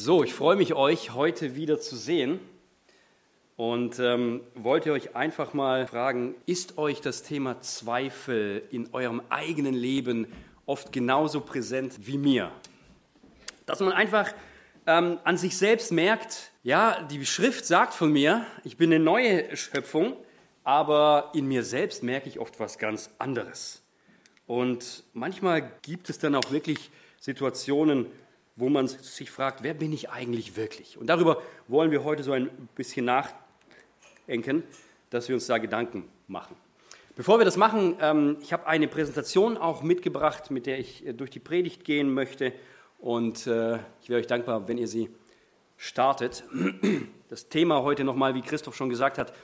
So, ich freue mich, euch heute wieder zu sehen und ähm, wollte euch einfach mal fragen, ist euch das Thema Zweifel in eurem eigenen Leben oft genauso präsent wie mir? Dass man einfach ähm, an sich selbst merkt, ja, die Schrift sagt von mir, ich bin eine neue Schöpfung, aber in mir selbst merke ich oft was ganz anderes. Und manchmal gibt es dann auch wirklich Situationen, wo man sich fragt, wer bin ich eigentlich wirklich? Und darüber wollen wir heute so ein bisschen nachdenken, dass wir uns da Gedanken machen. Bevor wir das machen, ähm, ich habe eine Präsentation auch mitgebracht, mit der ich äh, durch die Predigt gehen möchte. Und äh, ich wäre euch dankbar, wenn ihr sie startet. Das Thema heute nochmal, wie Christoph schon gesagt hat,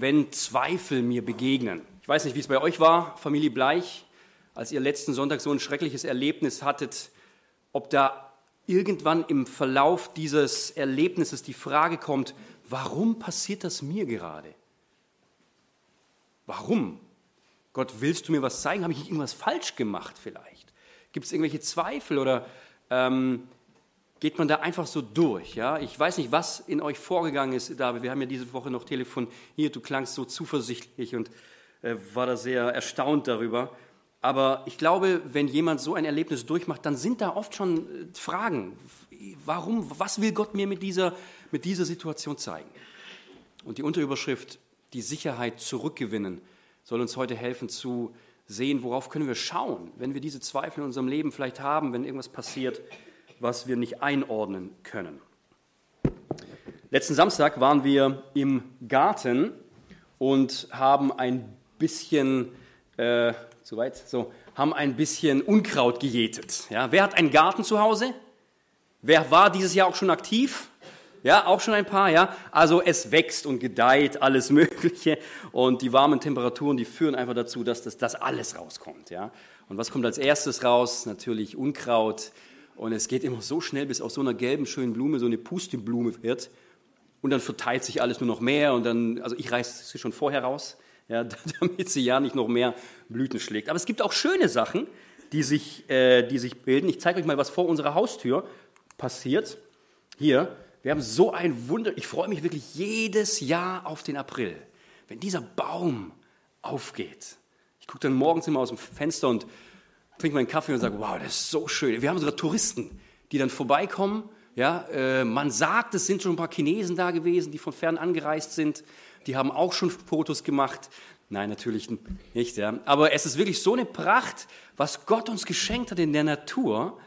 wenn Zweifel mir begegnen. Ich weiß nicht, wie es bei euch war, Familie Bleich, als ihr letzten Sonntag so ein schreckliches Erlebnis hattet, ob da irgendwann im Verlauf dieses Erlebnisses die Frage kommt, warum passiert das mir gerade? Warum? Gott, willst du mir was zeigen? Habe ich irgendwas falsch gemacht vielleicht? Gibt es irgendwelche Zweifel oder ähm, geht man da einfach so durch? Ja? Ich weiß nicht, was in euch vorgegangen ist, David. Wir haben ja diese Woche noch telefoniert. Du klangst so zuversichtlich und äh, war da sehr erstaunt darüber. Aber ich glaube, wenn jemand so ein Erlebnis durchmacht, dann sind da oft schon äh, Fragen. Warum, was will Gott mir mit dieser, mit dieser Situation zeigen? Und die Unterüberschrift, die Sicherheit zurückgewinnen, soll uns heute helfen zu sehen, worauf können wir schauen, wenn wir diese Zweifel in unserem Leben vielleicht haben, wenn irgendwas passiert, was wir nicht einordnen können. Letzten Samstag waren wir im Garten und haben ein bisschen äh, Soweit? So, haben ein bisschen Unkraut gejätet. Ja, wer hat einen Garten zu Hause? Wer war dieses Jahr auch schon aktiv? Ja, auch schon ein paar, ja. Also es wächst und gedeiht, alles Mögliche. Und die warmen Temperaturen, die führen einfach dazu, dass das, das alles rauskommt, ja. Und was kommt als erstes raus? Natürlich Unkraut. Und es geht immer so schnell, bis aus so einer gelben, schönen Blume so eine Pusteblume wird. Und dann verteilt sich alles nur noch mehr. Und dann, also ich reiße sie schon vorher raus ja, damit sie ja nicht noch mehr Blüten schlägt. Aber es gibt auch schöne Sachen, die sich, äh, die sich bilden. Ich zeige euch mal, was vor unserer Haustür passiert. Hier, wir haben so ein Wunder. Ich freue mich wirklich jedes Jahr auf den April, wenn dieser Baum aufgeht. Ich gucke dann morgens immer aus dem Fenster und trinke meinen Kaffee und sage, wow, das ist so schön. Wir haben sogar Touristen, die dann vorbeikommen. Ja, äh, man sagt, es sind schon ein paar Chinesen da gewesen, die von fern angereist sind die haben auch schon Fotos gemacht. Nein, natürlich nicht. Ja. Aber es ist wirklich so eine Pracht, was Gott uns geschenkt hat in der Natur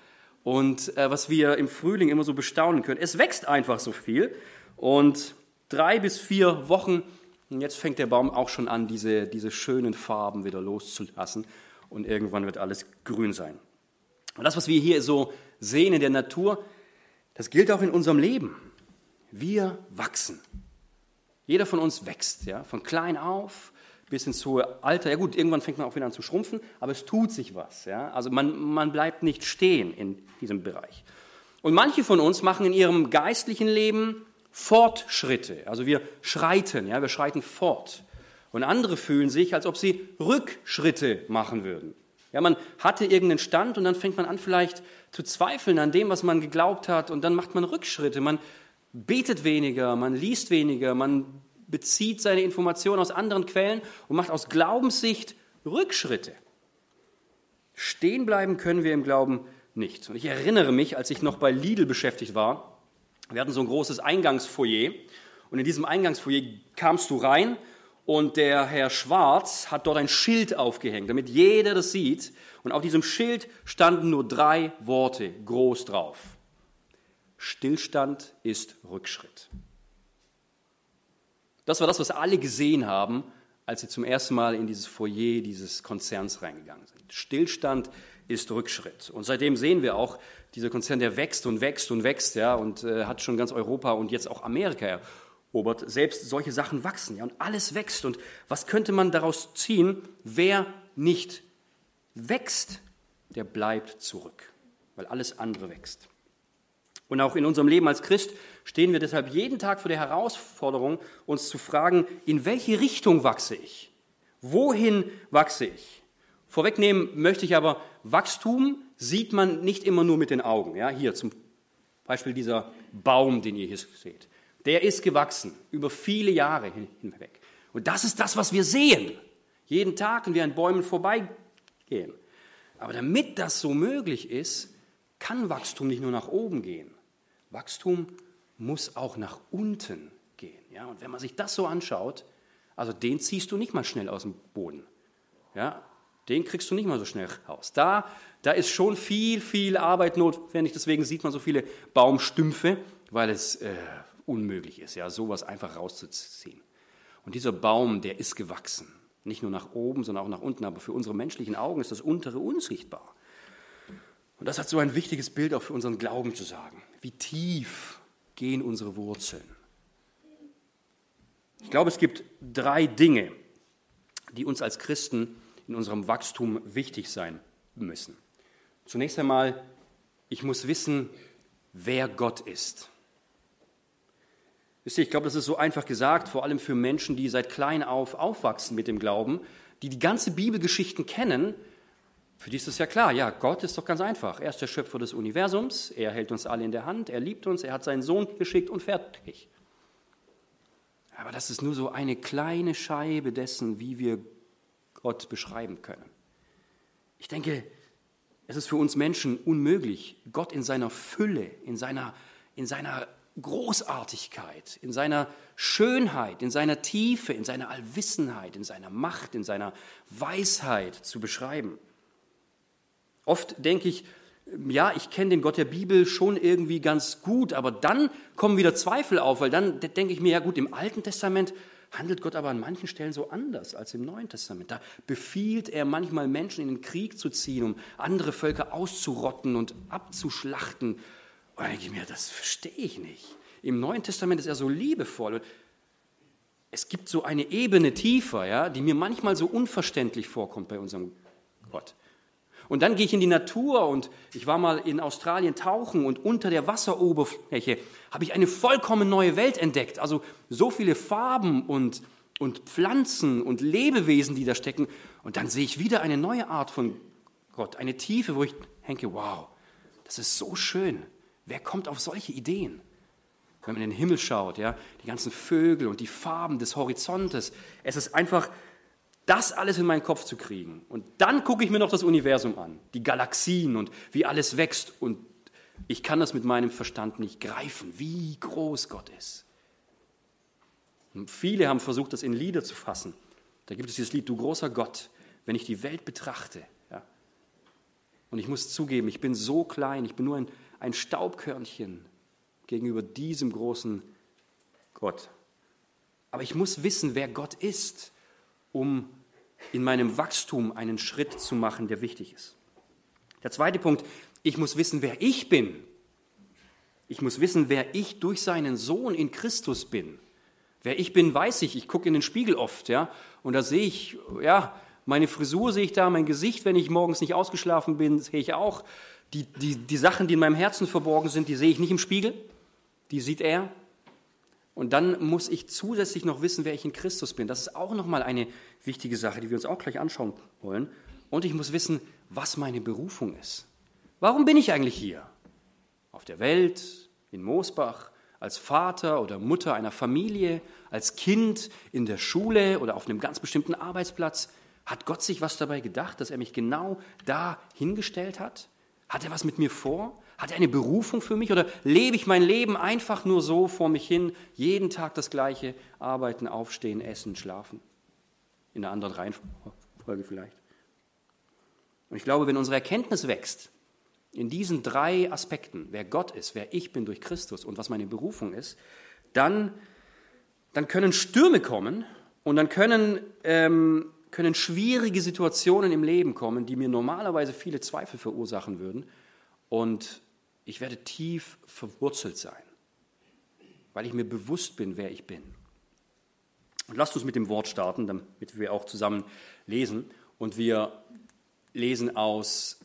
und äh, was wir im Frühling immer so bestaunen können. Es wächst einfach so viel und drei bis vier Wochen, und jetzt fängt der Baum auch schon an, diese, diese schönen Farben wieder loszulassen und irgendwann wird alles grün sein. Und das, was wir hier so sehen in der Natur, das gilt auch in unserem Leben. Wir wachsen. Jeder von uns wächst, ja, von klein auf bis ins hohe Alter. Ja gut, irgendwann fängt man auch wieder an zu schrumpfen, aber es tut sich was. Ja? Also man, man bleibt nicht stehen in diesem Bereich. Und manche von uns machen in ihrem geistlichen Leben Fortschritte. Also wir schreiten, ja, wir schreiten fort. Und andere fühlen sich, als ob sie Rückschritte machen würden. Ja, man hatte irgendeinen Stand und dann fängt man an vielleicht zu zweifeln an dem, was man geglaubt hat und dann macht man Rückschritte. Man betet weniger, man liest weniger, man bezieht seine Informationen aus anderen Quellen und macht aus Glaubenssicht Rückschritte. Stehen bleiben können wir im Glauben nicht. Und ich erinnere mich, als ich noch bei Lidl beschäftigt war, wir hatten so ein großes Eingangsfoyer und in diesem Eingangsfoyer kamst du rein und der Herr Schwarz hat dort ein Schild aufgehängt, damit jeder das sieht. Und auf diesem Schild standen nur drei Worte groß drauf. Stillstand ist Rückschritt. Das war das, was alle gesehen haben, als sie zum ersten Mal in dieses Foyer dieses Konzerns reingegangen sind. Stillstand ist Rückschritt. Und seitdem sehen wir auch, dieser Konzern, der wächst und wächst und wächst, ja, und äh, hat schon ganz Europa und jetzt auch Amerika erobert. Selbst solche Sachen wachsen, ja, und alles wächst. Und was könnte man daraus ziehen? Wer nicht wächst, der bleibt zurück, weil alles andere wächst. Und auch in unserem Leben als Christ stehen wir deshalb jeden Tag vor der Herausforderung, uns zu fragen, in welche Richtung wachse ich? Wohin wachse ich? Vorwegnehmen möchte ich aber, Wachstum sieht man nicht immer nur mit den Augen. Ja, hier zum Beispiel dieser Baum, den ihr hier seht. Der ist gewachsen über viele Jahre hinweg. Und das ist das, was wir sehen. Jeden Tag, wenn wir an Bäumen vorbeigehen. Aber damit das so möglich ist, kann Wachstum nicht nur nach oben gehen. Wachstum muss auch nach unten gehen. Ja? Und wenn man sich das so anschaut, also den ziehst du nicht mal schnell aus dem Boden. Ja? Den kriegst du nicht mal so schnell raus. Da, da ist schon viel, viel Arbeit notwendig. Deswegen sieht man so viele Baumstümpfe, weil es äh, unmöglich ist, ja, sowas einfach rauszuziehen. Und dieser Baum, der ist gewachsen. Nicht nur nach oben, sondern auch nach unten. Aber für unsere menschlichen Augen ist das untere unsichtbar. Und das hat so ein wichtiges Bild auch für unseren Glauben zu sagen. Wie tief gehen unsere Wurzeln? Ich glaube, es gibt drei Dinge, die uns als Christen in unserem Wachstum wichtig sein müssen. Zunächst einmal, ich muss wissen, wer Gott ist. Wisst ihr, ich glaube, das ist so einfach gesagt, vor allem für Menschen, die seit klein auf aufwachsen mit dem Glauben, die die ganze Bibelgeschichten kennen. Für die ist es ja klar, ja, Gott ist doch ganz einfach. Er ist der Schöpfer des Universums, er hält uns alle in der Hand, er liebt uns, er hat seinen Sohn geschickt und fertig. Aber das ist nur so eine kleine Scheibe dessen, wie wir Gott beschreiben können. Ich denke, es ist für uns Menschen unmöglich, Gott in seiner Fülle, in seiner, in seiner Großartigkeit, in seiner Schönheit, in seiner Tiefe, in seiner Allwissenheit, in seiner Macht, in seiner Weisheit zu beschreiben. Oft denke ich, ja, ich kenne den Gott der Bibel schon irgendwie ganz gut, aber dann kommen wieder Zweifel auf, weil dann denke ich mir, ja gut, im Alten Testament handelt Gott aber an manchen Stellen so anders als im Neuen Testament. Da befiehlt er manchmal Menschen in den Krieg zu ziehen, um andere Völker auszurotten und abzuschlachten. Und dann denke ich mir, das verstehe ich nicht. Im Neuen Testament ist er so liebevoll. Es gibt so eine Ebene tiefer, ja, die mir manchmal so unverständlich vorkommt bei unserem Gott. Und dann gehe ich in die Natur und ich war mal in Australien tauchen und unter der Wasseroberfläche habe ich eine vollkommen neue Welt entdeckt. Also so viele Farben und, und Pflanzen und Lebewesen, die da stecken. Und dann sehe ich wieder eine neue Art von Gott, eine Tiefe, wo ich denke, wow, das ist so schön. Wer kommt auf solche Ideen? Wenn man in den Himmel schaut, ja, die ganzen Vögel und die Farben des Horizontes. Es ist einfach das alles in meinen Kopf zu kriegen. Und dann gucke ich mir noch das Universum an, die Galaxien und wie alles wächst. Und ich kann das mit meinem Verstand nicht greifen, wie groß Gott ist. Und viele haben versucht, das in Lieder zu fassen. Da gibt es dieses Lied, du großer Gott, wenn ich die Welt betrachte. Ja. Und ich muss zugeben, ich bin so klein, ich bin nur ein, ein Staubkörnchen gegenüber diesem großen Gott. Aber ich muss wissen, wer Gott ist um in meinem Wachstum einen Schritt zu machen, der wichtig ist. Der zweite Punkt, ich muss wissen, wer ich bin. Ich muss wissen, wer ich durch seinen Sohn in Christus bin. Wer ich bin, weiß ich. Ich gucke in den Spiegel oft, ja, und da sehe ich, ja, meine Frisur sehe ich da, mein Gesicht, wenn ich morgens nicht ausgeschlafen bin, sehe ich auch. Die, die, die Sachen, die in meinem Herzen verborgen sind, die sehe ich nicht im Spiegel. Die sieht er. Und dann muss ich zusätzlich noch wissen, wer ich in Christus bin. Das ist auch nochmal eine wichtige Sache, die wir uns auch gleich anschauen wollen. Und ich muss wissen, was meine Berufung ist. Warum bin ich eigentlich hier? Auf der Welt, in Moosbach, als Vater oder Mutter einer Familie, als Kind in der Schule oder auf einem ganz bestimmten Arbeitsplatz. Hat Gott sich was dabei gedacht, dass er mich genau da hingestellt hat? Hat er was mit mir vor? Hat er eine Berufung für mich oder lebe ich mein Leben einfach nur so vor mich hin, jeden Tag das gleiche, arbeiten, aufstehen, essen, schlafen? In einer anderen Reihenfolge vielleicht. Und ich glaube, wenn unsere Erkenntnis wächst, in diesen drei Aspekten, wer Gott ist, wer ich bin durch Christus und was meine Berufung ist, dann, dann können Stürme kommen und dann können, ähm, können schwierige Situationen im Leben kommen, die mir normalerweise viele Zweifel verursachen würden. Und ich werde tief verwurzelt sein, weil ich mir bewusst bin, wer ich bin. Und lasst uns mit dem Wort starten, damit wir auch zusammen lesen. Und wir lesen aus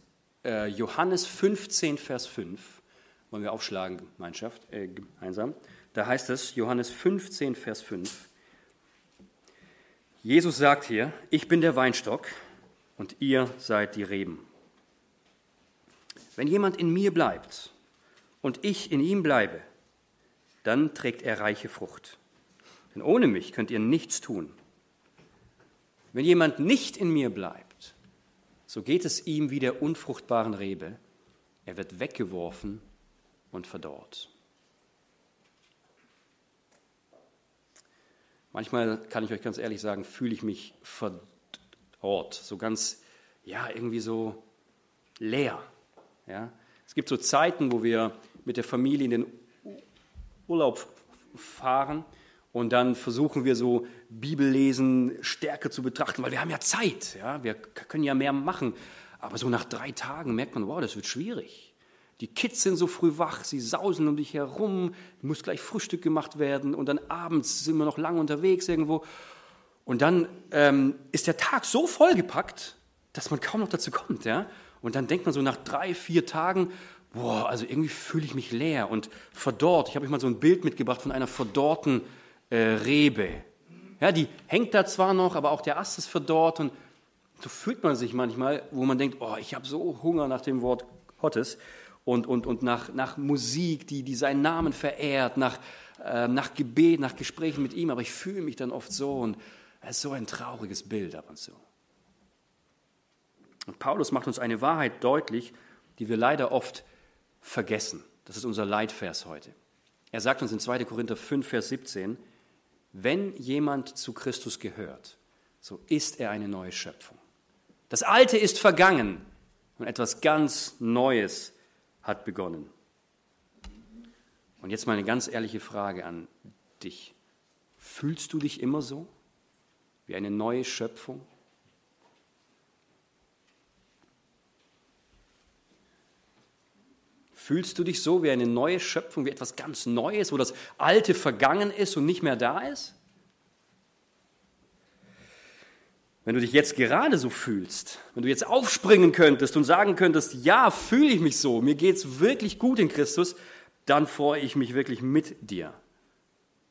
äh, Johannes 15, Vers 5. Wollen wir aufschlagen, Gemeinschaft, äh, gemeinsam. Da heißt es, Johannes 15, Vers 5. Jesus sagt hier, ich bin der Weinstock und ihr seid die Reben. Wenn jemand in mir bleibt und ich in ihm bleibe, dann trägt er reiche Frucht. Denn ohne mich könnt ihr nichts tun. Wenn jemand nicht in mir bleibt, so geht es ihm wie der unfruchtbaren Rebe. Er wird weggeworfen und verdorrt. Manchmal kann ich euch ganz ehrlich sagen, fühle ich mich verdorrt, so ganz, ja, irgendwie so leer. Ja? Es gibt so Zeiten, wo wir mit der Familie in den Urlaub fahren und dann versuchen wir so Bibellesen stärker zu betrachten, weil wir haben ja Zeit, ja? wir können ja mehr machen. Aber so nach drei Tagen merkt man, wow, das wird schwierig. Die Kids sind so früh wach, sie sausen um dich herum, muss gleich Frühstück gemacht werden und dann abends sind wir noch lange unterwegs irgendwo. Und dann ähm, ist der Tag so vollgepackt, dass man kaum noch dazu kommt. Ja? Und dann denkt man so nach drei, vier Tagen, boah, also irgendwie fühle ich mich leer und verdorrt. Ich habe euch mal so ein Bild mitgebracht von einer verdorrten äh, Rebe. Ja, die hängt da zwar noch, aber auch der Ast ist verdorrt und so fühlt man sich manchmal, wo man denkt, oh, ich habe so Hunger nach dem Wort Gottes und, und, und nach, nach Musik, die, die seinen Namen verehrt, nach, äh, nach Gebet, nach Gesprächen mit ihm, aber ich fühle mich dann oft so und es ist so ein trauriges Bild ab und zu. Und Paulus macht uns eine Wahrheit deutlich, die wir leider oft vergessen. Das ist unser Leitvers heute. Er sagt uns in 2. Korinther 5, Vers 17, wenn jemand zu Christus gehört, so ist er eine neue Schöpfung. Das Alte ist vergangen und etwas ganz Neues hat begonnen. Und jetzt mal eine ganz ehrliche Frage an dich. Fühlst du dich immer so wie eine neue Schöpfung? Fühlst du dich so wie eine neue Schöpfung, wie etwas ganz Neues, wo das Alte vergangen ist und nicht mehr da ist? Wenn du dich jetzt gerade so fühlst, wenn du jetzt aufspringen könntest und sagen könntest, ja, fühle ich mich so, mir geht es wirklich gut in Christus, dann freue ich mich wirklich mit dir.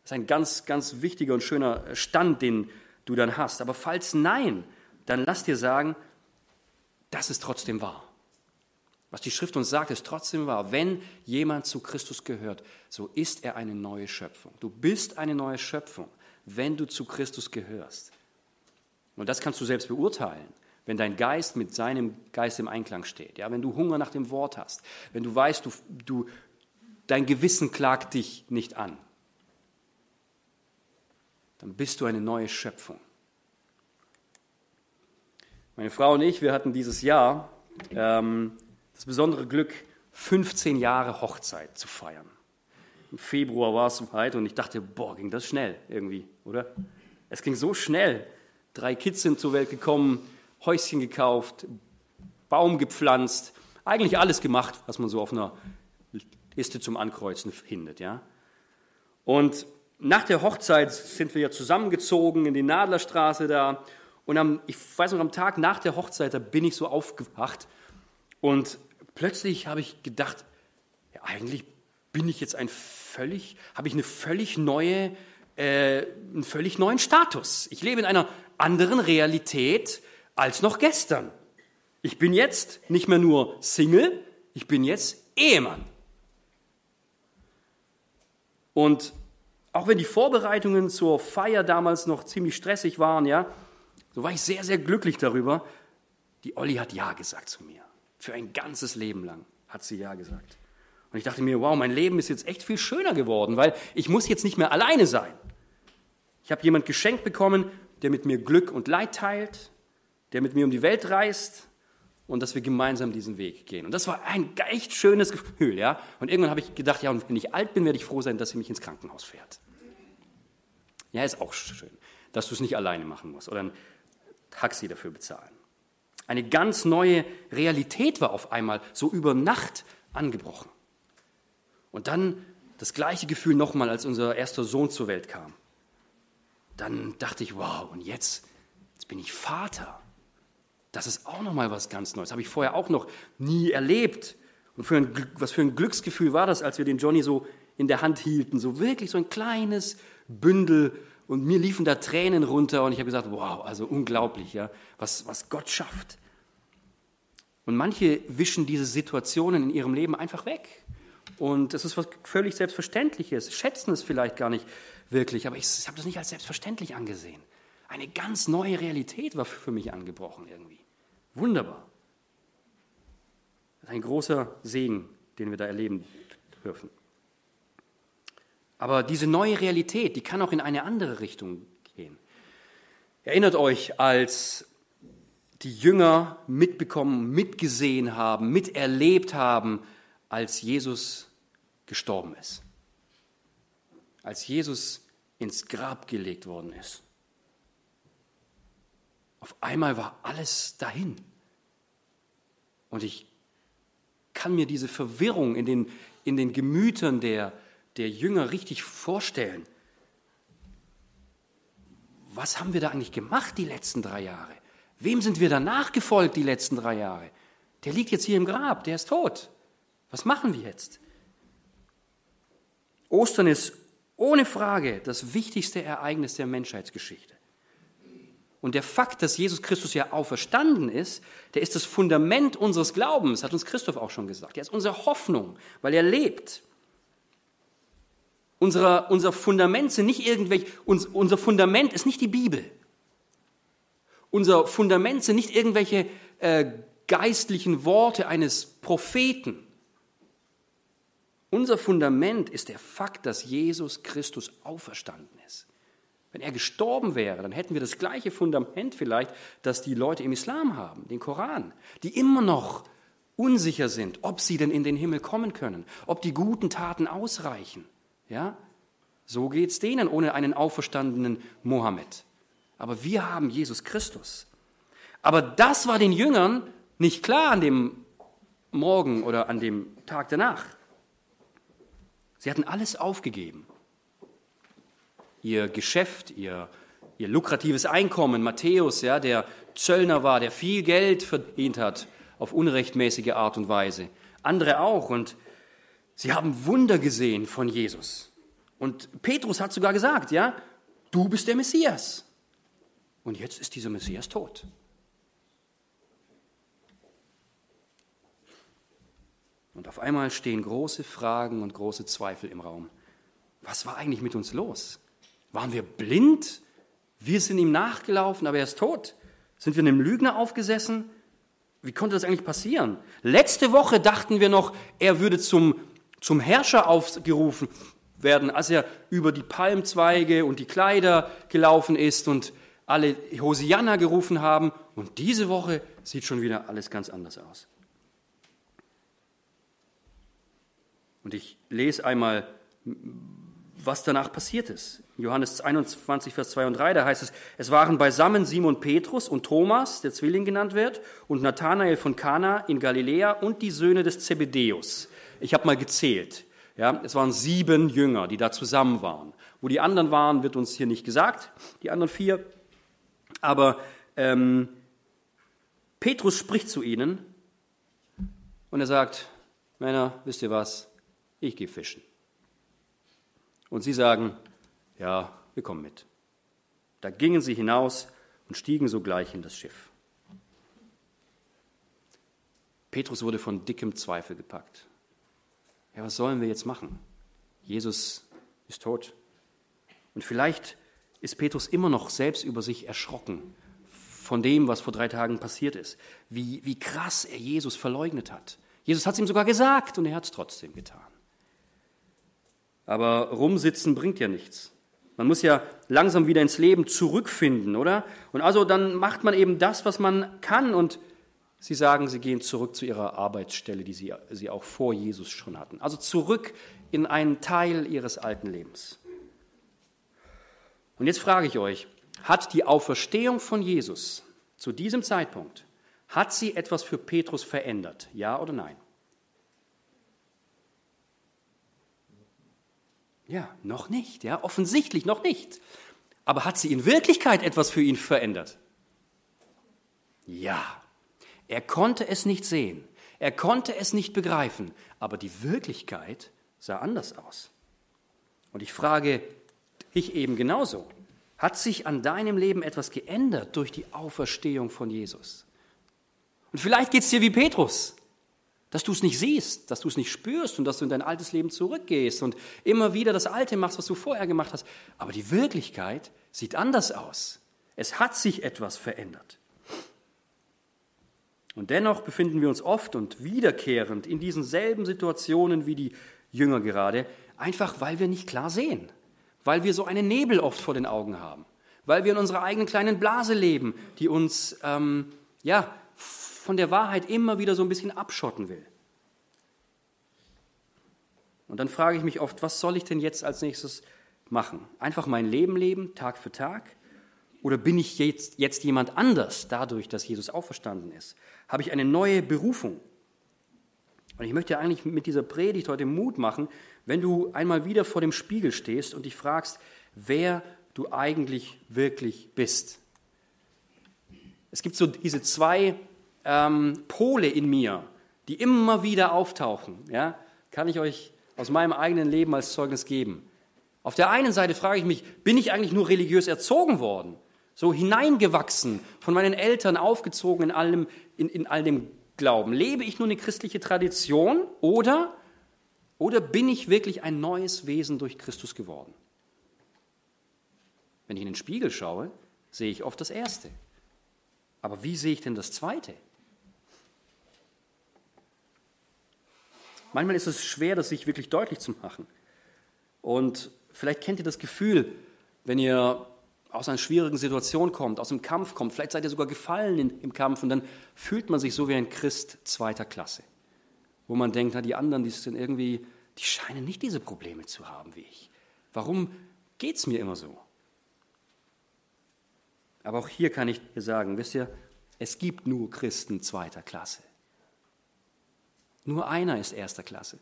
Das ist ein ganz, ganz wichtiger und schöner Stand, den du dann hast. Aber falls nein, dann lass dir sagen, das ist trotzdem wahr. Was die Schrift uns sagt, ist trotzdem wahr. Wenn jemand zu Christus gehört, so ist er eine neue Schöpfung. Du bist eine neue Schöpfung, wenn du zu Christus gehörst. Und das kannst du selbst beurteilen, wenn dein Geist mit seinem Geist im Einklang steht. Ja, wenn du Hunger nach dem Wort hast, wenn du weißt, du, du, dein Gewissen klagt dich nicht an, dann bist du eine neue Schöpfung. Meine Frau und ich, wir hatten dieses Jahr ähm, das besondere Glück, 15 Jahre Hochzeit zu feiern. Im Februar war es soweit und ich dachte, boah, ging das schnell irgendwie, oder? Es ging so schnell. Drei Kids sind zur Welt gekommen, Häuschen gekauft, Baum gepflanzt, eigentlich alles gemacht, was man so auf einer Liste zum Ankreuzen findet. Ja? Und nach der Hochzeit sind wir ja zusammengezogen in die Nadlerstraße da. Und am, ich weiß noch, am Tag nach der Hochzeit, da bin ich so aufgewacht. Und plötzlich habe ich gedacht, ja, eigentlich bin ich jetzt ein völlig, habe ich eine völlig neue, äh, einen völlig neuen Status. Ich lebe in einer anderen Realität als noch gestern. Ich bin jetzt nicht mehr nur Single, ich bin jetzt Ehemann. Und auch wenn die Vorbereitungen zur Feier damals noch ziemlich stressig waren, ja, so war ich sehr, sehr glücklich darüber. Die Olli hat Ja gesagt zu mir. Für ein ganzes Leben lang hat sie Ja gesagt. Und ich dachte mir, wow, mein Leben ist jetzt echt viel schöner geworden, weil ich muss jetzt nicht mehr alleine sein. Ich habe jemand geschenkt bekommen, der mit mir Glück und Leid teilt, der mit mir um die Welt reist und dass wir gemeinsam diesen Weg gehen. Und das war ein echt schönes Gefühl, ja. Und irgendwann habe ich gedacht, ja, und wenn ich alt bin, werde ich froh sein, dass sie mich ins Krankenhaus fährt. Ja, ist auch schön, dass du es nicht alleine machen musst oder ein Taxi dafür bezahlen. Eine ganz neue Realität war auf einmal so über Nacht angebrochen. Und dann das gleiche Gefühl nochmal, als unser erster Sohn zur Welt kam dann dachte ich, wow, und jetzt, jetzt bin ich Vater. Das ist auch nochmal was ganz Neues. Habe ich vorher auch noch nie erlebt. Und für ein, was für ein Glücksgefühl war das, als wir den Johnny so in der Hand hielten. So wirklich so ein kleines Bündel. Und mir liefen da Tränen runter. Und ich habe gesagt, wow, also unglaublich, ja, was, was Gott schafft. Und manche wischen diese Situationen in ihrem Leben einfach weg. Und es ist was völlig Selbstverständliches, schätzen es vielleicht gar nicht wirklich, aber ich habe das nicht als selbstverständlich angesehen. Eine ganz neue Realität war für mich angebrochen irgendwie. Wunderbar. Das ist ein großer Segen, den wir da erleben dürfen. Aber diese neue Realität, die kann auch in eine andere Richtung gehen. Erinnert euch, als die Jünger mitbekommen, mitgesehen haben, miterlebt haben, als Jesus gestorben ist. Als Jesus ins Grab gelegt worden ist. Auf einmal war alles dahin. Und ich kann mir diese Verwirrung in den, in den Gemütern der, der Jünger richtig vorstellen. Was haben wir da eigentlich gemacht die letzten drei Jahre? Wem sind wir danach gefolgt die letzten drei Jahre? Der liegt jetzt hier im Grab, der ist tot. Was machen wir jetzt? Ostern ist ohne Frage das wichtigste Ereignis der Menschheitsgeschichte. Und der Fakt, dass Jesus Christus ja auferstanden ist, der ist das Fundament unseres Glaubens, hat uns Christoph auch schon gesagt. Er ist unsere Hoffnung, weil er lebt. Unser, unser Fundament sind nicht irgendwelche, uns, unser Fundament ist nicht die Bibel. Unser Fundament sind nicht irgendwelche äh, geistlichen Worte eines Propheten. Unser Fundament ist der Fakt, dass Jesus Christus auferstanden ist. Wenn er gestorben wäre, dann hätten wir das gleiche Fundament vielleicht, das die Leute im Islam haben, den Koran, die immer noch unsicher sind, ob sie denn in den Himmel kommen können, ob die guten Taten ausreichen. Ja? So geht es denen ohne einen auferstandenen Mohammed. Aber wir haben Jesus Christus. Aber das war den Jüngern nicht klar an dem Morgen oder an dem Tag danach. Sie hatten alles aufgegeben. Ihr Geschäft, ihr, ihr lukratives Einkommen, Matthäus, ja, der Zöllner war, der viel Geld verdient hat auf unrechtmäßige Art und Weise. Andere auch. Und sie haben Wunder gesehen von Jesus. Und Petrus hat sogar gesagt, ja, du bist der Messias. Und jetzt ist dieser Messias tot. Und auf einmal stehen große Fragen und große Zweifel im Raum. Was war eigentlich mit uns los? Waren wir blind? Wir sind ihm nachgelaufen, aber er ist tot. Sind wir einem Lügner aufgesessen? Wie konnte das eigentlich passieren? Letzte Woche dachten wir noch, er würde zum, zum Herrscher aufgerufen werden, als er über die Palmzweige und die Kleider gelaufen ist und alle Hosianna gerufen haben. Und diese Woche sieht schon wieder alles ganz anders aus. Und ich lese einmal, was danach passiert ist. Johannes 21, Vers 2 und 3, da heißt es, es waren beisammen Simon Petrus und Thomas, der Zwilling genannt wird, und Nathanael von Kana in Galiläa und die Söhne des Zebedeus. Ich habe mal gezählt. Ja, es waren sieben Jünger, die da zusammen waren. Wo die anderen waren, wird uns hier nicht gesagt, die anderen vier. Aber ähm, Petrus spricht zu ihnen und er sagt, Männer, wisst ihr was? ich gehe fischen. Und sie sagen, ja, wir kommen mit. Da gingen sie hinaus und stiegen sogleich in das Schiff. Petrus wurde von dickem Zweifel gepackt. Ja, was sollen wir jetzt machen? Jesus ist tot. Und vielleicht ist Petrus immer noch selbst über sich erschrocken von dem, was vor drei Tagen passiert ist. Wie, wie krass er Jesus verleugnet hat. Jesus hat es ihm sogar gesagt und er hat es trotzdem getan. Aber rumsitzen bringt ja nichts. Man muss ja langsam wieder ins Leben zurückfinden, oder? Und also dann macht man eben das, was man kann. Und sie sagen, sie gehen zurück zu ihrer Arbeitsstelle, die sie, sie auch vor Jesus schon hatten. Also zurück in einen Teil ihres alten Lebens. Und jetzt frage ich euch, hat die Auferstehung von Jesus zu diesem Zeitpunkt, hat sie etwas für Petrus verändert? Ja oder nein? Ja, noch nicht, ja, offensichtlich noch nicht. Aber hat sie in Wirklichkeit etwas für ihn verändert? Ja, er konnte es nicht sehen, er konnte es nicht begreifen, aber die Wirklichkeit sah anders aus. Und ich frage dich eben genauso. Hat sich an deinem Leben etwas geändert durch die Auferstehung von Jesus? Und vielleicht geht es dir wie Petrus dass du es nicht siehst, dass du es nicht spürst und dass du in dein altes Leben zurückgehst und immer wieder das Alte machst, was du vorher gemacht hast. Aber die Wirklichkeit sieht anders aus. Es hat sich etwas verändert. Und dennoch befinden wir uns oft und wiederkehrend in diesen selben Situationen wie die Jünger gerade, einfach weil wir nicht klar sehen, weil wir so einen Nebel oft vor den Augen haben, weil wir in unserer eigenen kleinen Blase leben, die uns ähm, ja, von der Wahrheit immer wieder so ein bisschen abschotten will. Und dann frage ich mich oft, was soll ich denn jetzt als nächstes machen? Einfach mein Leben leben, Tag für Tag? Oder bin ich jetzt, jetzt jemand anders dadurch, dass Jesus auferstanden ist? Habe ich eine neue Berufung? Und ich möchte eigentlich mit dieser Predigt heute Mut machen, wenn du einmal wieder vor dem Spiegel stehst und dich fragst, wer du eigentlich wirklich bist. Es gibt so diese zwei ähm, Pole in mir, die immer wieder auftauchen. Ja? Kann ich euch aus meinem eigenen Leben als Zeugnis geben. Auf der einen Seite frage ich mich, bin ich eigentlich nur religiös erzogen worden? So hineingewachsen, von meinen Eltern aufgezogen in allem, in, in all dem Glauben? Lebe ich nur eine christliche Tradition oder, oder bin ich wirklich ein neues Wesen durch Christus geworden? Wenn ich in den Spiegel schaue, sehe ich oft das Erste. Aber wie sehe ich denn das Zweite? Manchmal ist es schwer, das sich wirklich deutlich zu machen. Und vielleicht kennt ihr das Gefühl, wenn ihr aus einer schwierigen Situation kommt, aus dem Kampf kommt, vielleicht seid ihr sogar gefallen in, im Kampf und dann fühlt man sich so wie ein Christ zweiter Klasse, wo man denkt, na, die anderen, die sind irgendwie, die scheinen nicht diese Probleme zu haben wie ich. Warum geht es mir immer so? Aber auch hier kann ich dir sagen, wisst ihr, es gibt nur Christen zweiter Klasse. Nur einer ist erster Klasse.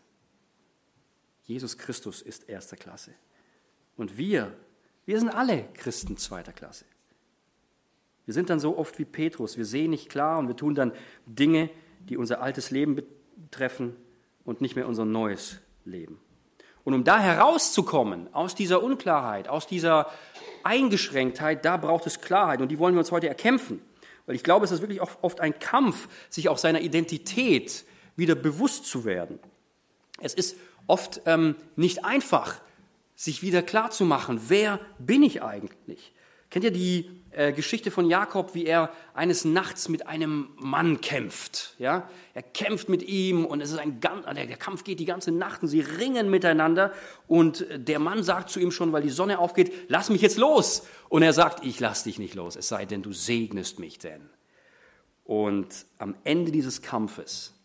Jesus Christus ist erster Klasse. Und wir wir sind alle Christen zweiter Klasse. Wir sind dann so oft wie Petrus. Wir sehen nicht klar und wir tun dann Dinge, die unser altes Leben betreffen und nicht mehr unser neues Leben. Und um da herauszukommen aus dieser Unklarheit, aus dieser Eingeschränktheit, da braucht es Klarheit und die wollen wir uns heute erkämpfen. Weil ich glaube, es ist wirklich oft ein Kampf, sich auch seiner Identität wieder bewusst zu werden. Es ist oft ähm, nicht einfach, sich wieder klar zu machen, wer bin ich eigentlich? Kennt ihr die äh, Geschichte von Jakob, wie er eines Nachts mit einem Mann kämpft? Ja, er kämpft mit ihm und es ist ein ganz, der, der Kampf geht die ganze Nacht und sie ringen miteinander und der Mann sagt zu ihm schon, weil die Sonne aufgeht, lass mich jetzt los. Und er sagt, ich lass dich nicht los, es sei denn, du segnest mich denn. Und am Ende dieses Kampfes,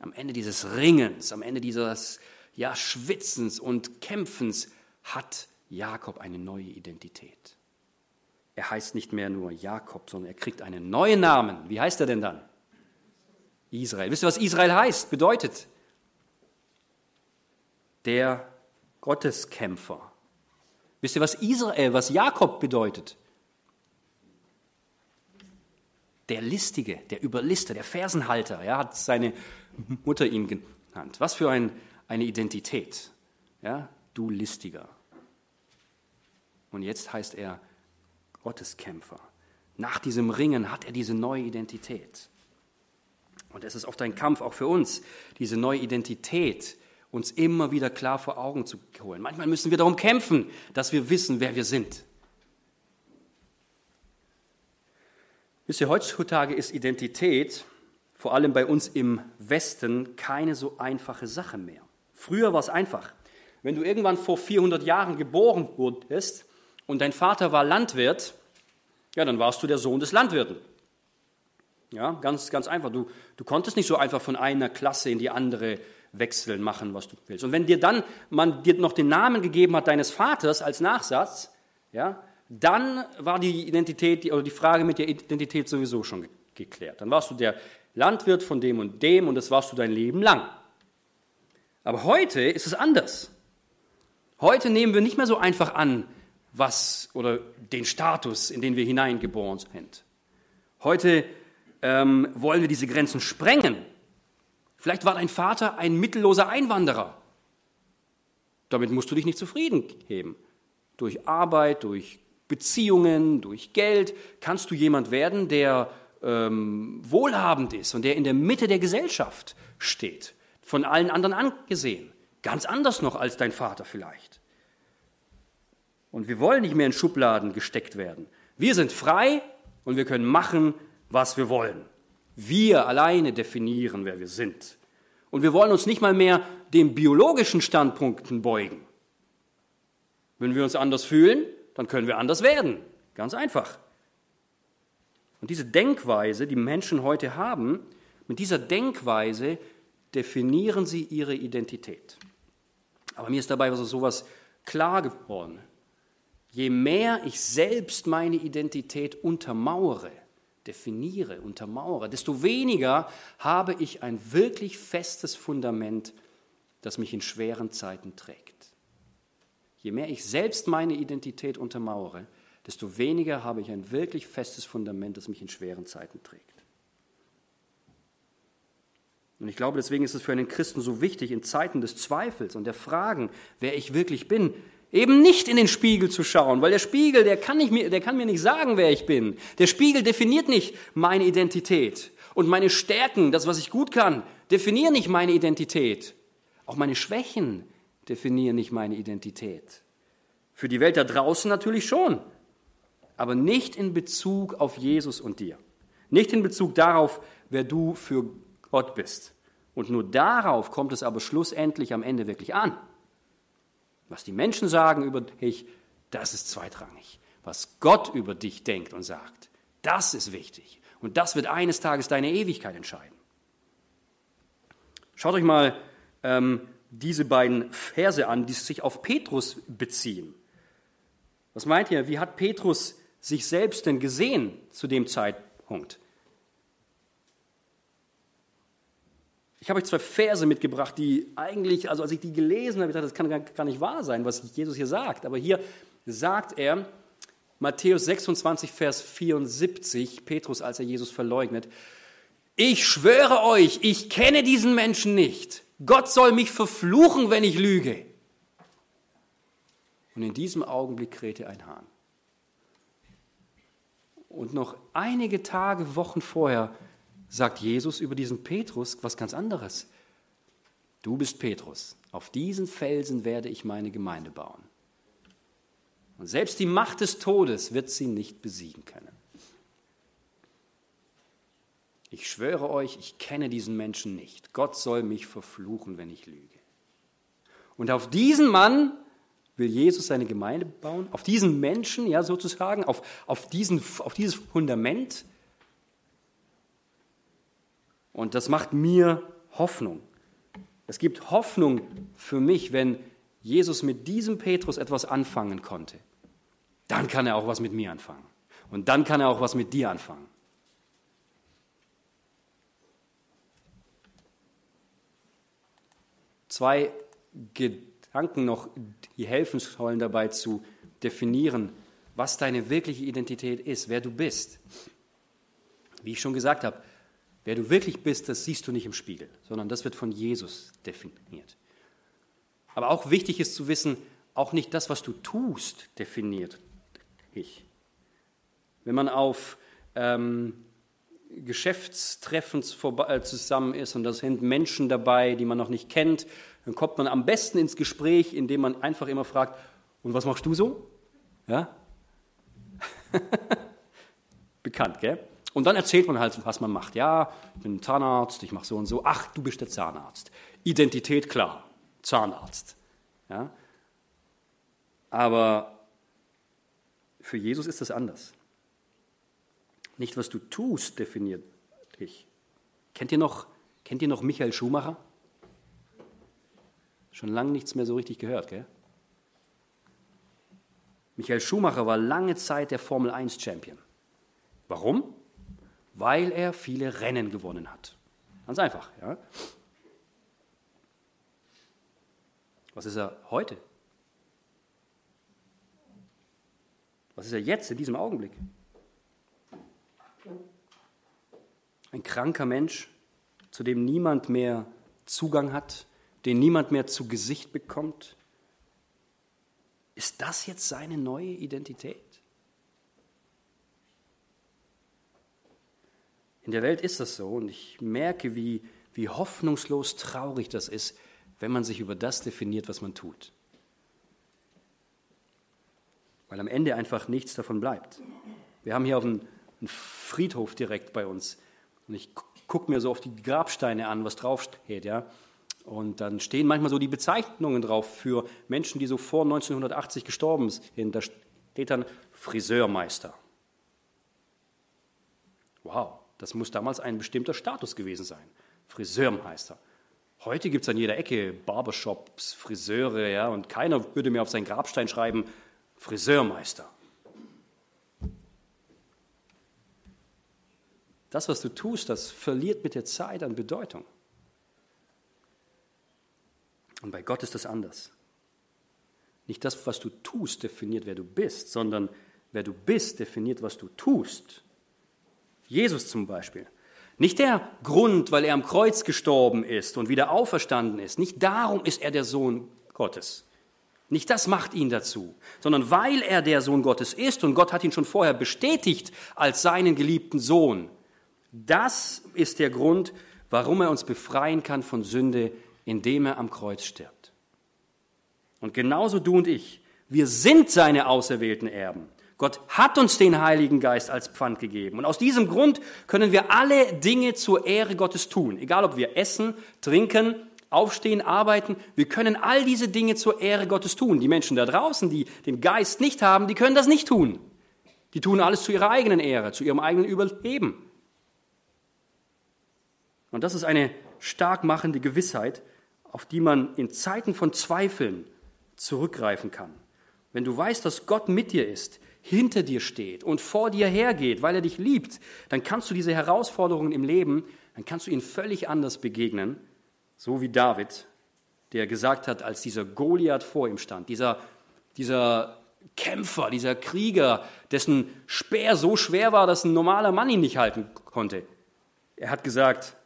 am Ende dieses Ringens, am Ende dieses ja, Schwitzens und Kämpfens hat Jakob eine neue Identität. Er heißt nicht mehr nur Jakob, sondern er kriegt einen neuen Namen. Wie heißt er denn dann? Israel. Wisst ihr, was Israel heißt? Bedeutet der Gotteskämpfer. Wisst ihr, was Israel, was Jakob bedeutet? Der Listige, der Überlister, der Fersenhalter, ja, hat seine Mutter ihn genannt. Was für ein eine Identität. Ja, du Listiger. Und jetzt heißt er Gotteskämpfer. Nach diesem Ringen hat er diese neue Identität. Und es ist oft ein Kampf auch für uns, diese neue Identität uns immer wieder klar vor Augen zu holen. Manchmal müssen wir darum kämpfen, dass wir wissen, wer wir sind. Wisst ihr, heutzutage ist Identität, vor allem bei uns im Westen, keine so einfache Sache mehr. Früher war es einfach. Wenn du irgendwann vor 400 Jahren geboren wurdest und dein Vater war Landwirt, ja, dann warst du der Sohn des Landwirten. Ja, ganz, ganz einfach. Du, du konntest nicht so einfach von einer Klasse in die andere wechseln, machen, was du willst. Und wenn dir dann man dir noch den Namen gegeben hat deines Vaters als Nachsatz, ja, dann war die Identität oder die Frage mit der Identität sowieso schon geklärt. Dann warst du der Landwirt von dem und dem und das warst du dein Leben lang. Aber heute ist es anders. Heute nehmen wir nicht mehr so einfach an, was oder den Status, in den wir hineingeboren sind. Heute ähm, wollen wir diese Grenzen sprengen. Vielleicht war dein Vater ein mittelloser Einwanderer. Damit musst du dich nicht zufrieden geben. Durch Arbeit, durch Beziehungen, durch Geld kannst du jemand werden, der ähm, wohlhabend ist und der in der Mitte der Gesellschaft steht, von allen anderen angesehen. Ganz anders noch als dein Vater vielleicht. Und wir wollen nicht mehr in Schubladen gesteckt werden. Wir sind frei und wir können machen, was wir wollen. Wir alleine definieren, wer wir sind. Und wir wollen uns nicht mal mehr den biologischen Standpunkten beugen. Wenn wir uns anders fühlen, dann können wir anders werden. Ganz einfach. Und diese Denkweise, die Menschen heute haben, mit dieser Denkweise definieren sie ihre Identität. Aber mir ist dabei so sowas klar geworden. Je mehr ich selbst meine Identität untermauere, definiere, untermauere, desto weniger habe ich ein wirklich festes Fundament, das mich in schweren Zeiten trägt. Je mehr ich selbst meine Identität untermauere, desto weniger habe ich ein wirklich festes Fundament, das mich in schweren Zeiten trägt. Und ich glaube, deswegen ist es für einen Christen so wichtig, in Zeiten des Zweifels und der Fragen, wer ich wirklich bin, eben nicht in den Spiegel zu schauen, weil der Spiegel, der kann, nicht der kann mir nicht sagen, wer ich bin. Der Spiegel definiert nicht meine Identität. Und meine Stärken, das, was ich gut kann, definieren nicht meine Identität. Auch meine Schwächen definieren nicht meine Identität. Für die Welt da draußen natürlich schon aber nicht in Bezug auf Jesus und dir. Nicht in Bezug darauf, wer du für Gott bist. Und nur darauf kommt es aber schlussendlich am Ende wirklich an. Was die Menschen sagen über dich, das ist zweitrangig. Was Gott über dich denkt und sagt, das ist wichtig. Und das wird eines Tages deine Ewigkeit entscheiden. Schaut euch mal ähm, diese beiden Verse an, die sich auf Petrus beziehen. Was meint ihr? Wie hat Petrus sich selbst denn gesehen zu dem Zeitpunkt? Ich habe euch zwei Verse mitgebracht, die eigentlich, also als ich die gelesen habe, ich dachte, das kann gar nicht wahr sein, was Jesus hier sagt. Aber hier sagt er, Matthäus 26, Vers 74, Petrus, als er Jesus verleugnet, ich schwöre euch, ich kenne diesen Menschen nicht. Gott soll mich verfluchen, wenn ich lüge. Und in diesem Augenblick krähte ein Hahn. Und noch einige Tage, Wochen vorher sagt Jesus über diesen Petrus was ganz anderes. Du bist Petrus, auf diesen Felsen werde ich meine Gemeinde bauen. Und selbst die Macht des Todes wird sie nicht besiegen können. Ich schwöre euch, ich kenne diesen Menschen nicht. Gott soll mich verfluchen, wenn ich lüge. Und auf diesen Mann will Jesus seine Gemeinde bauen, auf diesen Menschen, ja, sozusagen, auf, auf, diesen, auf dieses Fundament. Und das macht mir Hoffnung. Es gibt Hoffnung für mich, wenn Jesus mit diesem Petrus etwas anfangen konnte. Dann kann er auch was mit mir anfangen. Und dann kann er auch was mit dir anfangen. Zwei Gedanken noch, die helfen sollen dabei zu definieren, was deine wirkliche Identität ist, wer du bist. Wie ich schon gesagt habe, wer du wirklich bist, das siehst du nicht im Spiegel, sondern das wird von Jesus definiert. Aber auch wichtig ist zu wissen, auch nicht das, was du tust, definiert dich. Wenn man auf ähm, Geschäftstreffens vorbei, äh, zusammen ist und da sind Menschen dabei, die man noch nicht kennt dann kommt man am besten ins Gespräch, indem man einfach immer fragt, und was machst du so? Ja? Bekannt, gell? Und dann erzählt man halt, was man macht. Ja, ich bin Zahnarzt, ich mache so und so. Ach, du bist der Zahnarzt. Identität klar, Zahnarzt. Ja? Aber für Jesus ist das anders. Nicht, was du tust, definiert dich. Kennt ihr noch, kennt ihr noch Michael Schumacher? Schon lange nichts mehr so richtig gehört, gell? Michael Schumacher war lange Zeit der Formel 1 Champion. Warum? Weil er viele Rennen gewonnen hat. Ganz einfach, ja? Was ist er heute? Was ist er jetzt in diesem Augenblick? Ein kranker Mensch, zu dem niemand mehr Zugang hat, den niemand mehr zu Gesicht bekommt? Ist das jetzt seine neue Identität? In der Welt ist das so und ich merke, wie, wie hoffnungslos traurig das ist, wenn man sich über das definiert, was man tut. Weil am Ende einfach nichts davon bleibt. Wir haben hier auf einen, einen Friedhof direkt bei uns und ich gucke mir so auf die Grabsteine an, was draufsteht, ja. Und dann stehen manchmal so die Bezeichnungen drauf für Menschen, die so vor 1980 gestorben sind. Da steht dann Friseurmeister. Wow, das muss damals ein bestimmter Status gewesen sein. Friseurmeister. Heute gibt es an jeder Ecke Barbershops, Friseure, ja, und keiner würde mir auf seinen Grabstein schreiben, Friseurmeister. Das, was du tust, das verliert mit der Zeit an Bedeutung. Und bei Gott ist das anders. Nicht das, was du tust, definiert, wer du bist, sondern wer du bist, definiert, was du tust. Jesus zum Beispiel. Nicht der Grund, weil er am Kreuz gestorben ist und wieder auferstanden ist. Nicht darum ist er der Sohn Gottes. Nicht das macht ihn dazu, sondern weil er der Sohn Gottes ist und Gott hat ihn schon vorher bestätigt als seinen geliebten Sohn. Das ist der Grund, warum er uns befreien kann von Sünde, indem er am Kreuz stirbt. Und genauso du und ich, wir sind seine auserwählten Erben. Gott hat uns den Heiligen Geist als Pfand gegeben. Und aus diesem Grund können wir alle Dinge zur Ehre Gottes tun. Egal ob wir essen, trinken, aufstehen, arbeiten. Wir können all diese Dinge zur Ehre Gottes tun. Die Menschen da draußen, die den Geist nicht haben, die können das nicht tun. Die tun alles zu ihrer eigenen Ehre, zu ihrem eigenen Überleben. Und das ist eine stark machende Gewissheit, auf die man in Zeiten von Zweifeln zurückgreifen kann. Wenn du weißt, dass Gott mit dir ist, hinter dir steht und vor dir hergeht, weil er dich liebt, dann kannst du diese Herausforderungen im Leben, dann kannst du ihnen völlig anders begegnen, so wie David, der gesagt hat, als dieser Goliath vor ihm stand, dieser, dieser Kämpfer, dieser Krieger, dessen Speer so schwer war, dass ein normaler Mann ihn nicht halten konnte. Er hat gesagt,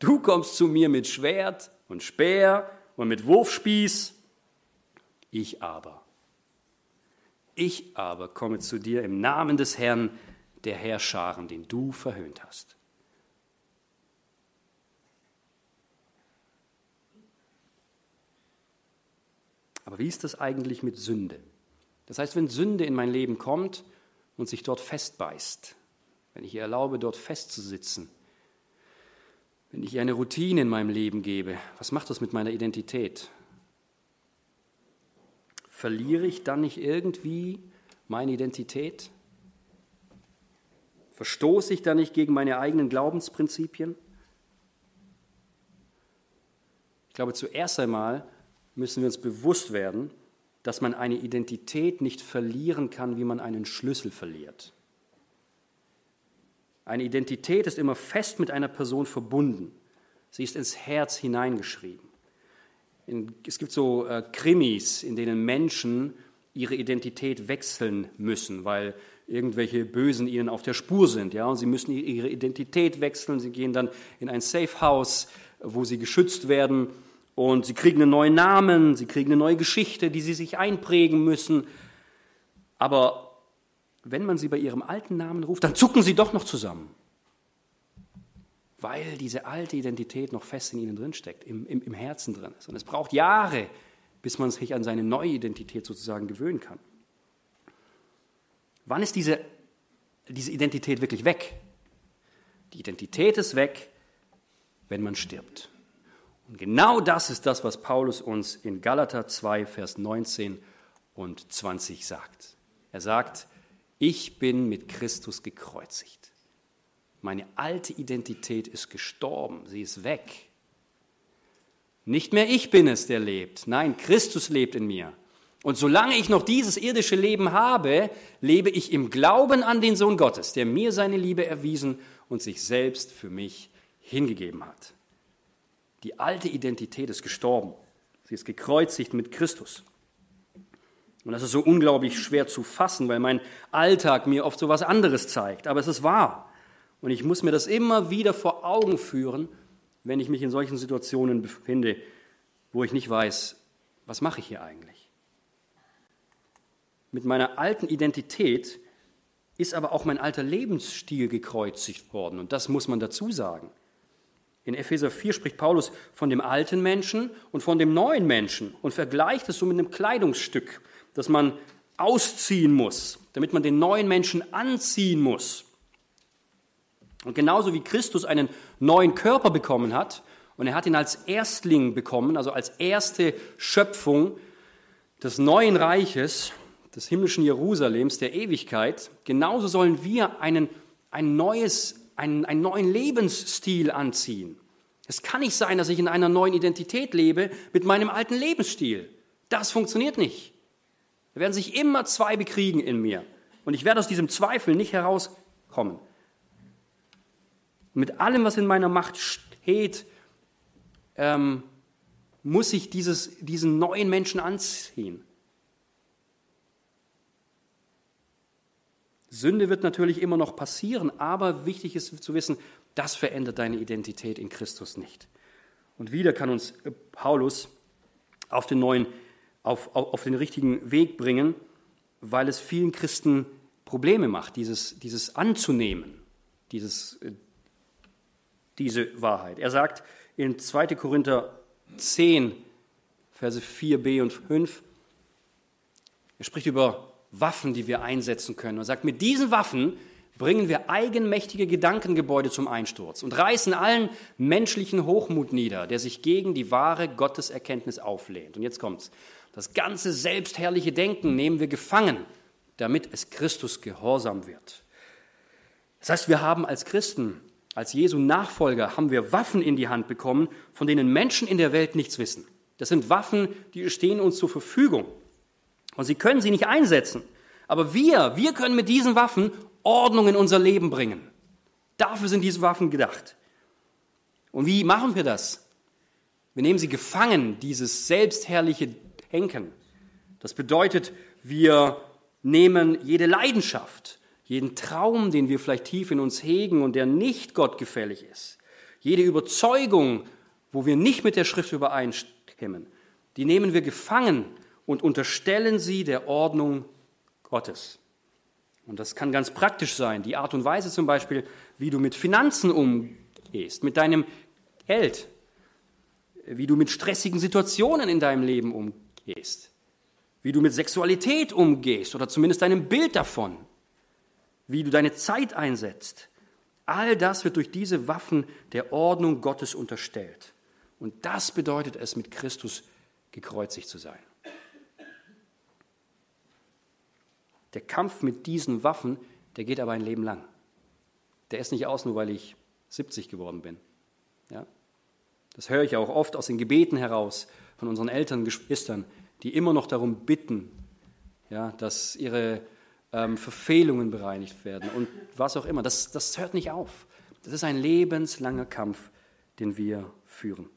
du kommst zu mir mit Schwert und Speer und mit Wurfspieß, ich aber ich aber komme zu dir im Namen des Herrn, der Herrscharen, den du verhöhnt hast. Aber wie ist das eigentlich mit Sünde? Das heißt, wenn Sünde in mein Leben kommt und sich dort festbeißt, wenn ich ihr erlaube, dort festzusitzen, wenn ich ihr eine Routine in meinem Leben gebe, was macht das mit meiner Identität? Verliere ich dann nicht irgendwie meine Identität? Verstoße ich dann nicht gegen meine eigenen Glaubensprinzipien? Ich glaube, zuerst einmal müssen wir uns bewusst werden, dass man eine Identität nicht verlieren kann, wie man einen Schlüssel verliert. Eine Identität ist immer fest mit einer Person verbunden. Sie ist ins Herz hineingeschrieben. In, es gibt so äh, Krimis, in denen Menschen ihre Identität wechseln müssen, weil irgendwelche Bösen ihnen auf der Spur sind. Ja? Und sie müssen ihre Identität wechseln. Sie gehen dann in ein Safe House, wo sie geschützt werden. Und sie kriegen einen neuen Namen, sie kriegen eine neue Geschichte, die sie sich einprägen müssen. Aber wenn man sie bei ihrem alten Namen ruft, dann zucken sie doch noch zusammen weil diese alte Identität noch fest in ihnen drinsteckt, im, im, im Herzen drin ist. Und es braucht Jahre, bis man sich an seine neue Identität sozusagen gewöhnen kann. Wann ist diese, diese Identität wirklich weg? Die Identität ist weg, wenn man stirbt. Und genau das ist das, was Paulus uns in Galater 2, Vers 19 und 20 sagt. Er sagt, ich bin mit Christus gekreuzigt. Meine alte Identität ist gestorben, sie ist weg. Nicht mehr ich bin es, der lebt. Nein, Christus lebt in mir. Und solange ich noch dieses irdische Leben habe, lebe ich im Glauben an den Sohn Gottes, der mir seine Liebe erwiesen und sich selbst für mich hingegeben hat. Die alte Identität ist gestorben. Sie ist gekreuzigt mit Christus. Und das ist so unglaublich schwer zu fassen, weil mein Alltag mir oft so was anderes zeigt. Aber es ist wahr. Und ich muss mir das immer wieder vor Augen führen, wenn ich mich in solchen Situationen befinde, wo ich nicht weiß, was mache ich hier eigentlich? Mit meiner alten Identität ist aber auch mein alter Lebensstil gekreuzigt worden. Und das muss man dazu sagen. In Epheser 4 spricht Paulus von dem alten Menschen und von dem neuen Menschen und vergleicht es so mit einem Kleidungsstück, das man ausziehen muss, damit man den neuen Menschen anziehen muss. Und genauso wie Christus einen neuen Körper bekommen hat, und er hat ihn als Erstling bekommen, also als erste Schöpfung des neuen Reiches, des himmlischen Jerusalems, der Ewigkeit, genauso sollen wir einen, ein neues, einen, einen neuen Lebensstil anziehen. Es kann nicht sein, dass ich in einer neuen Identität lebe mit meinem alten Lebensstil. Das funktioniert nicht. Da werden sich immer zwei bekriegen in mir. Und ich werde aus diesem Zweifel nicht herauskommen. Mit allem, was in meiner Macht steht, ähm, muss ich dieses, diesen neuen Menschen anziehen. Sünde wird natürlich immer noch passieren, aber wichtig ist zu wissen, das verändert deine Identität in Christus nicht. Und wieder kann uns Paulus auf den neuen, auf, auf, auf den richtigen Weg bringen, weil es vielen Christen Probleme macht, dieses, dieses anzunehmen, dieses, äh, diese Wahrheit. Er sagt in 2. Korinther 10, Verse 4b und 5, er spricht über Waffen, die wir einsetzen können. Er sagt, mit diesen Waffen bringen wir eigenmächtige Gedankengebäude zum Einsturz und reißen allen menschlichen Hochmut nieder, der sich gegen die wahre Gotteserkenntnis auflehnt. Und jetzt kommt's. Das ganze selbstherrliche Denken nehmen wir gefangen, damit es Christus gehorsam wird. Das heißt, wir haben als Christen, als Jesu Nachfolger, haben wir Waffen in die Hand bekommen, von denen Menschen in der Welt nichts wissen. Das sind Waffen, die stehen uns zur Verfügung. Und sie können sie nicht einsetzen. Aber wir, wir können mit diesen Waffen Ordnung in unser Leben bringen. Dafür sind diese Waffen gedacht. Und wie machen wir das? Wir nehmen sie gefangen, dieses selbstherrliche Denken. Das bedeutet, wir nehmen jede Leidenschaft, jeden Traum, den wir vielleicht tief in uns hegen und der nicht Gott gefällig ist, jede Überzeugung, wo wir nicht mit der Schrift übereinstimmen, die nehmen wir gefangen und unterstellen sie der Ordnung Gottes. Und das kann ganz praktisch sein. Die Art und Weise zum Beispiel, wie du mit Finanzen umgehst, mit deinem Geld, wie du mit stressigen Situationen in deinem Leben umgehst, wie du mit Sexualität umgehst oder zumindest deinem Bild davon, wie du deine Zeit einsetzt. All das wird durch diese Waffen der Ordnung Gottes unterstellt. Und das bedeutet es, mit Christus gekreuzigt zu sein. Der Kampf mit diesen Waffen, der geht aber ein Leben lang. Der ist nicht aus, nur weil ich 70 geworden bin. Ja? Das höre ich auch oft aus den Gebeten heraus von unseren Eltern, Geschwistern, die immer noch darum bitten, ja, dass ihre ähm, Verfehlungen bereinigt werden und was auch immer. Das, das hört nicht auf. Das ist ein lebenslanger Kampf, den wir führen.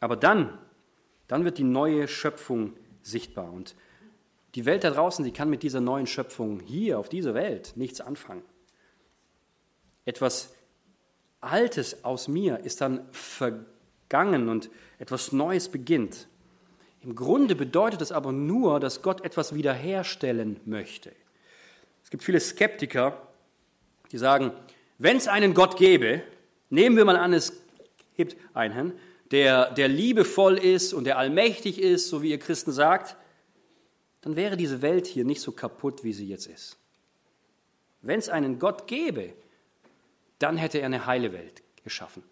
Aber dann, dann wird die neue Schöpfung sichtbar. Und die Welt da draußen, die kann mit dieser neuen Schöpfung hier auf dieser Welt nichts anfangen. Etwas Altes aus mir ist dann vergangen und etwas Neues beginnt. Im Grunde bedeutet es aber nur, dass Gott etwas wiederherstellen möchte. Es gibt viele Skeptiker, die sagen, wenn es einen Gott gäbe, nehmen wir mal an, es gibt einen, der, der liebevoll ist und der allmächtig ist, so wie ihr Christen sagt, dann wäre diese Welt hier nicht so kaputt, wie sie jetzt ist. Wenn es einen Gott gäbe, dann hätte er eine heile Welt geschaffen.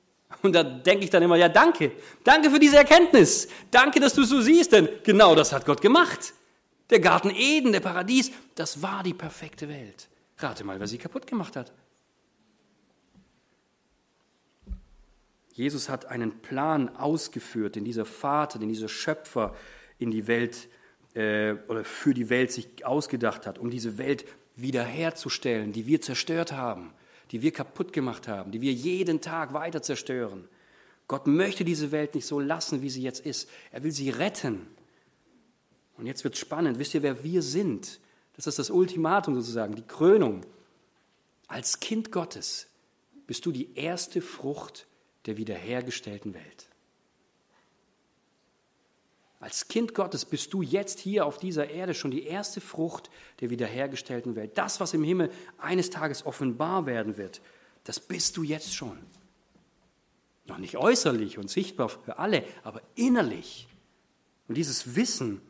Und da denke ich dann immer, ja danke, danke für diese Erkenntnis, danke, dass du so siehst, denn genau das hat Gott gemacht. Der Garten Eden, der Paradies, das war die perfekte Welt. Rate mal, wer sie kaputt gemacht hat. Jesus hat einen Plan ausgeführt, den dieser Vater, den dieser Schöpfer in die Welt äh, oder für die Welt sich ausgedacht hat, um diese Welt wiederherzustellen, die wir zerstört haben, die wir kaputt gemacht haben, die wir jeden Tag weiter zerstören. Gott möchte diese Welt nicht so lassen, wie sie jetzt ist. Er will sie retten. Und jetzt wird spannend. Wisst ihr, wer wir sind? Das ist das Ultimatum sozusagen, die Krönung. Als Kind Gottes bist du die erste Frucht der wiederhergestellten Welt. Als Kind Gottes bist du jetzt hier auf dieser Erde schon die erste Frucht der wiederhergestellten Welt. Das, was im Himmel eines Tages offenbar werden wird, das bist du jetzt schon. Noch nicht äußerlich und sichtbar für alle, aber innerlich. Und dieses Wissen,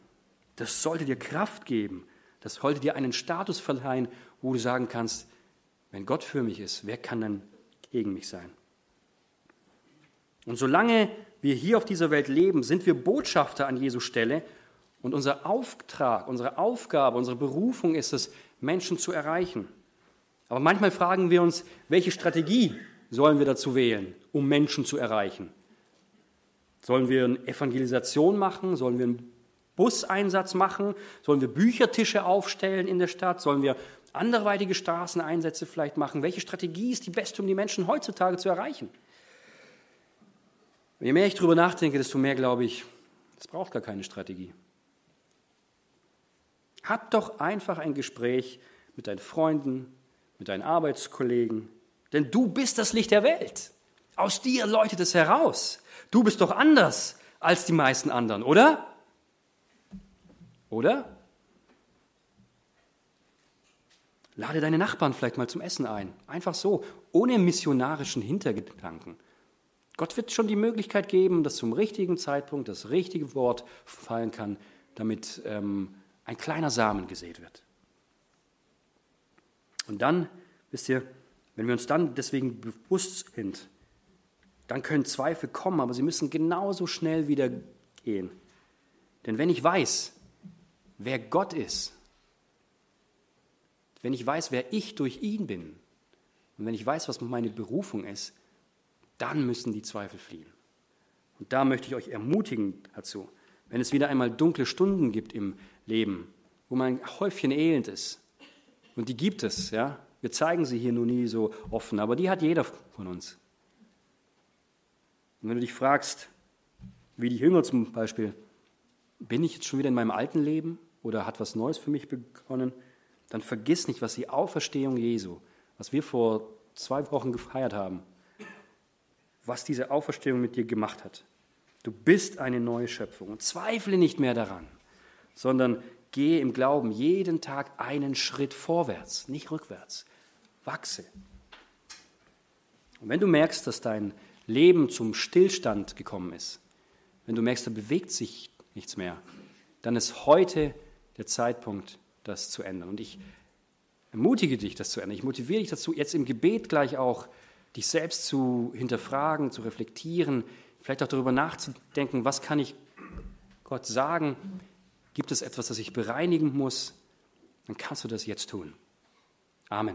das sollte dir Kraft geben, das sollte dir einen Status verleihen, wo du sagen kannst, wenn Gott für mich ist, wer kann dann gegen mich sein? Und solange wir hier auf dieser Welt leben, sind wir Botschafter an Jesu Stelle und unser Auftrag, unsere Aufgabe, unsere Berufung ist es, Menschen zu erreichen. Aber manchmal fragen wir uns, welche Strategie sollen wir dazu wählen, um Menschen zu erreichen? Sollen wir eine Evangelisation machen? Sollen wir einen Buseinsatz machen? Sollen wir Büchertische aufstellen in der Stadt? Sollen wir anderweitige Straßeneinsätze vielleicht machen? Welche Strategie ist die beste, um die Menschen heutzutage zu erreichen? Je mehr ich darüber nachdenke, desto mehr glaube ich, es braucht gar keine Strategie. Hab doch einfach ein Gespräch mit deinen Freunden, mit deinen Arbeitskollegen, denn du bist das Licht der Welt. Aus dir läutet es heraus. Du bist doch anders als die meisten anderen, oder? Oder? Lade deine Nachbarn vielleicht mal zum Essen ein. Einfach so, ohne missionarischen Hintergedanken. Gott wird schon die Möglichkeit geben, dass zum richtigen Zeitpunkt das richtige Wort fallen kann, damit ähm, ein kleiner Samen gesät wird. Und dann, wisst ihr, wenn wir uns dann deswegen bewusst sind, dann können Zweifel kommen, aber sie müssen genauso schnell wieder gehen. Denn wenn ich weiß, wer Gott ist, wenn ich weiß, wer ich durch ihn bin und wenn ich weiß, was meine Berufung ist, dann müssen die Zweifel fliehen. Und da möchte ich euch ermutigen dazu, wenn es wieder einmal dunkle Stunden gibt im Leben, wo mein Häufchen elend ist, und die gibt es, ja, wir zeigen sie hier nur nie so offen, aber die hat jeder von uns. Und wenn du dich fragst, wie die Jünger zum Beispiel, bin ich jetzt schon wieder in meinem alten Leben oder hat was Neues für mich begonnen, dann vergiss nicht, was die Auferstehung Jesu, was wir vor zwei Wochen gefeiert haben, was diese Auferstehung mit dir gemacht hat. Du bist eine neue Schöpfung und zweifle nicht mehr daran, sondern gehe im Glauben jeden Tag einen Schritt vorwärts, nicht rückwärts. Wachse. Und wenn du merkst, dass dein Leben zum Stillstand gekommen ist, wenn du merkst, da bewegt sich nichts mehr, dann ist heute der Zeitpunkt, das zu ändern. Und ich ermutige dich, das zu ändern. Ich motiviere dich dazu, jetzt im Gebet gleich auch dich selbst zu hinterfragen, zu reflektieren, vielleicht auch darüber nachzudenken, was kann ich Gott sagen? Gibt es etwas, das ich bereinigen muss? Dann kannst du das jetzt tun. Amen.